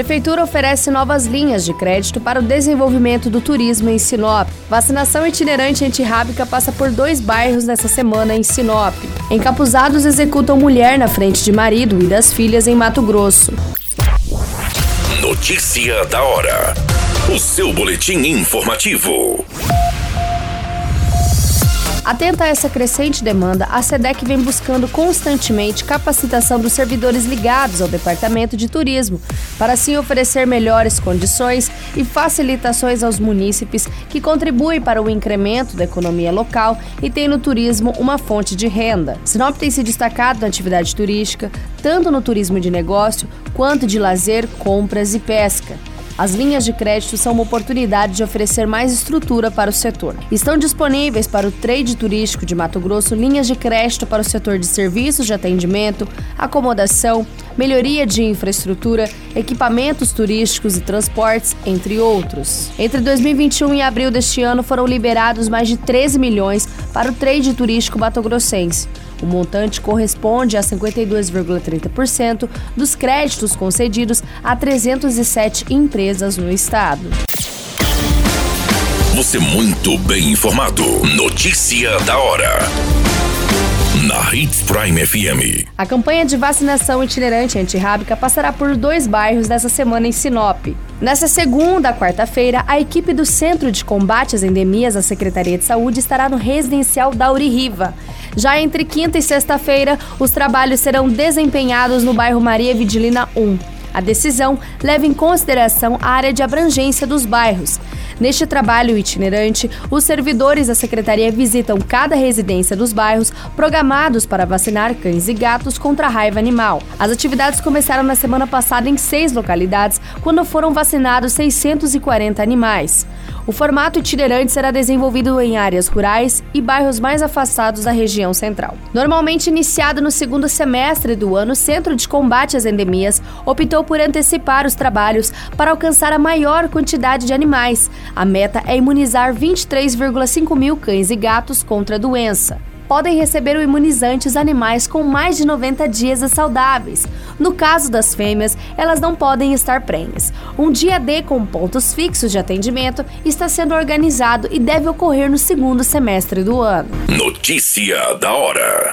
Prefeitura oferece novas linhas de crédito para o desenvolvimento do turismo em Sinop. Vacinação itinerante antirrábica passa por dois bairros nessa semana em Sinop. Encapuzados executam mulher na frente de marido e das filhas em Mato Grosso. Notícia da hora. O seu boletim informativo. Atenta a essa crescente demanda, a SEDEC vem buscando constantemente capacitação dos servidores ligados ao Departamento de Turismo, para assim oferecer melhores condições e facilitações aos munícipes que contribuem para o incremento da economia local e têm no turismo uma fonte de renda. Sinop tem se destacado na atividade turística, tanto no turismo de negócio quanto de lazer, compras e pesca. As linhas de crédito são uma oportunidade de oferecer mais estrutura para o setor. Estão disponíveis para o trade turístico de Mato Grosso linhas de crédito para o setor de serviços de atendimento, acomodação, melhoria de infraestrutura, equipamentos turísticos e transportes, entre outros. Entre 2021 e abril deste ano foram liberados mais de 13 milhões para o trade turístico mato-grossense. O montante corresponde a 52,30% dos créditos concedidos a 307 empresas no estado. Você muito bem informado. Notícia da hora. Na Hits Prime FM. A campanha de vacinação itinerante antirrábica passará por dois bairros nessa semana em Sinop. Nessa segunda, quarta-feira, a equipe do Centro de Combate às Endemias da Secretaria de Saúde estará no residencial Dauri Riva. Já entre quinta e sexta-feira, os trabalhos serão desempenhados no bairro Maria Vidilina 1. A decisão leva em consideração a área de abrangência dos bairros. Neste trabalho itinerante, os servidores da secretaria visitam cada residência dos bairros programados para vacinar cães e gatos contra a raiva animal. As atividades começaram na semana passada em seis localidades, quando foram vacinados 640 animais. O formato itinerante será desenvolvido em áreas rurais e bairros mais afastados da região central. Normalmente iniciado no segundo semestre do ano, o Centro de Combate às Endemias optou por antecipar os trabalhos para alcançar a maior quantidade de animais. A meta é imunizar 23,5 mil cães e gatos contra a doença podem receber o imunizante os animais com mais de 90 dias saudáveis. No caso das fêmeas, elas não podem estar prenhes. Um dia D com pontos fixos de atendimento está sendo organizado e deve ocorrer no segundo semestre do ano. Notícia da hora.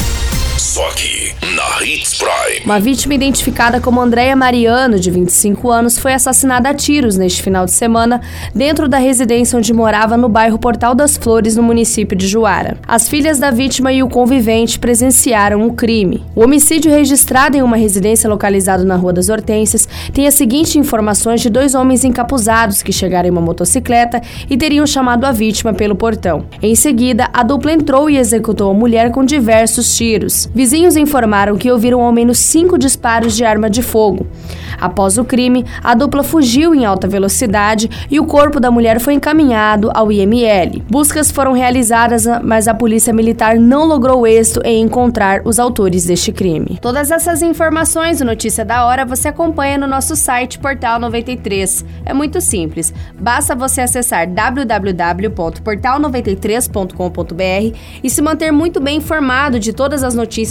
Só aqui, na Hits Prime. Uma vítima identificada como Andréia Mariano, de 25 anos, foi assassinada a tiros neste final de semana dentro da residência onde morava no bairro Portal das Flores, no município de Juara. As filhas da vítima e o convivente presenciaram o crime. O homicídio registrado em uma residência localizada na Rua das Hortênsias tem as seguintes informações de dois homens encapuzados que chegaram em uma motocicleta e teriam chamado a vítima pelo portão. Em seguida, a dupla entrou e executou a mulher com diversos tiros. Vizinhos informaram que ouviram ao menos cinco disparos de arma de fogo. Após o crime, a dupla fugiu em alta velocidade e o corpo da mulher foi encaminhado ao IML. Buscas foram realizadas, mas a polícia militar não logrou êxito em encontrar os autores deste crime. Todas essas informações, notícia da hora, você acompanha no nosso site Portal 93. É muito simples. Basta você acessar www.portal93.com.br e se manter muito bem informado de todas as notícias